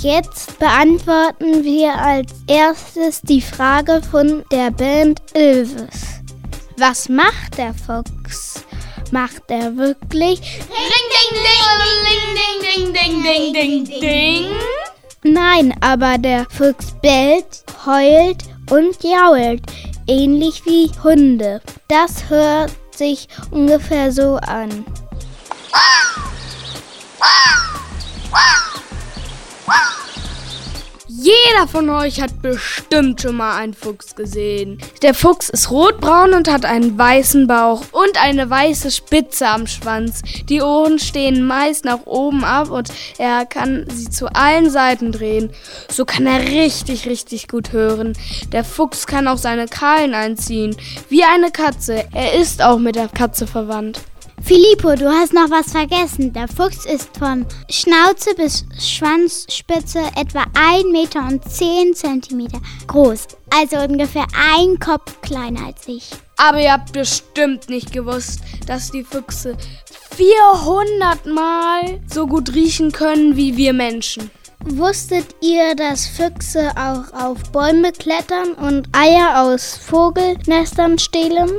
Jetzt beantworten wir als erstes die Frage von der Band Ilves. Was macht der Fuchs? Macht er wirklich Ring, ding, ding, ding, ding, ding, ding, ding, ding. Nein, aber der Fuchs bellt, heult und jault, ähnlich wie Hunde. Das hört sich ungefähr so an. Jeder von euch hat bestimmt schon mal einen Fuchs gesehen. Der Fuchs ist rotbraun und hat einen weißen Bauch und eine weiße Spitze am Schwanz. Die Ohren stehen meist nach oben ab und er kann sie zu allen Seiten drehen. So kann er richtig, richtig gut hören. Der Fuchs kann auch seine Krallen einziehen, wie eine Katze. Er ist auch mit der Katze verwandt. Filippo, du hast noch was vergessen. Der Fuchs ist von Schnauze bis Schwanzspitze etwa 1 Meter und 10 Zentimeter groß. Also ungefähr ein Kopf kleiner als ich. Aber ihr habt bestimmt nicht gewusst, dass die Füchse 400 Mal so gut riechen können wie wir Menschen. Wusstet ihr, dass Füchse auch auf Bäume klettern und Eier aus Vogelnestern stehlen?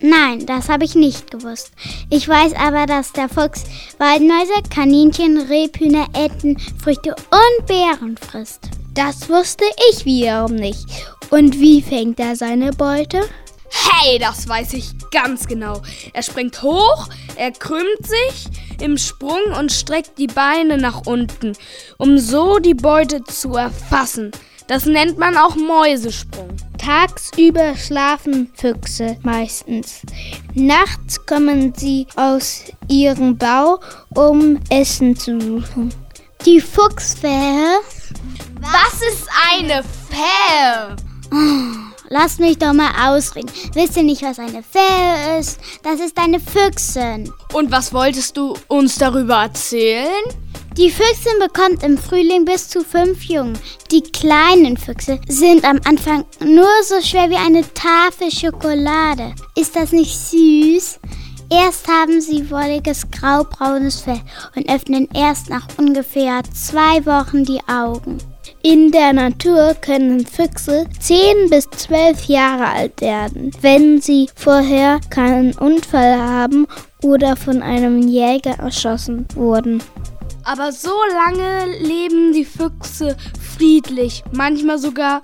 Nein, das habe ich nicht gewusst. Ich weiß aber, dass der Fuchs Waldmäuse, Kaninchen, Rebhühner, Enten, Früchte und Beeren frisst. Das wusste ich wiederum nicht. Und wie fängt er seine Beute? Hey, das weiß ich ganz genau. Er springt hoch, er krümmt sich im Sprung und streckt die Beine nach unten, um so die Beute zu erfassen. Das nennt man auch Mäusesprung. Tagsüber schlafen Füchse meistens. Nachts kommen sie aus ihrem Bau, um Essen zu suchen. Die Fuchsfähe. Was ist eine Fähe? Lass mich doch mal ausreden. Wisst ihr nicht, was eine Fähe ist? Das ist eine Füchsin. Und was wolltest du uns darüber erzählen? Die Füchsin bekommt im Frühling bis zu fünf Jungen. Die kleinen Füchse sind am Anfang nur so schwer wie eine Tafel Schokolade. Ist das nicht süß? Erst haben sie wolliges graubraunes Fell und öffnen erst nach ungefähr zwei Wochen die Augen. In der Natur können Füchse 10 bis 12 Jahre alt werden, wenn sie vorher keinen Unfall haben oder von einem Jäger erschossen wurden. Aber so lange leben die Füchse friedlich, manchmal sogar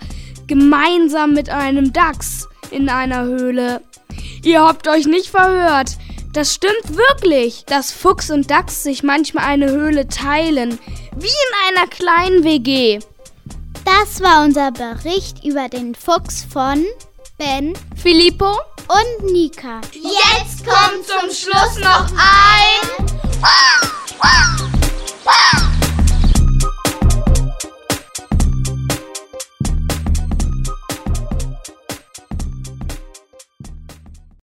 gemeinsam mit einem Dachs in einer Höhle. Ihr habt euch nicht verhört. Das stimmt wirklich, dass Fuchs und Dachs sich manchmal eine Höhle teilen, wie in einer kleinen WG. Das war unser Bericht über den Fuchs von Ben, Filippo und Nika. Jetzt kommt zum Schluss noch ein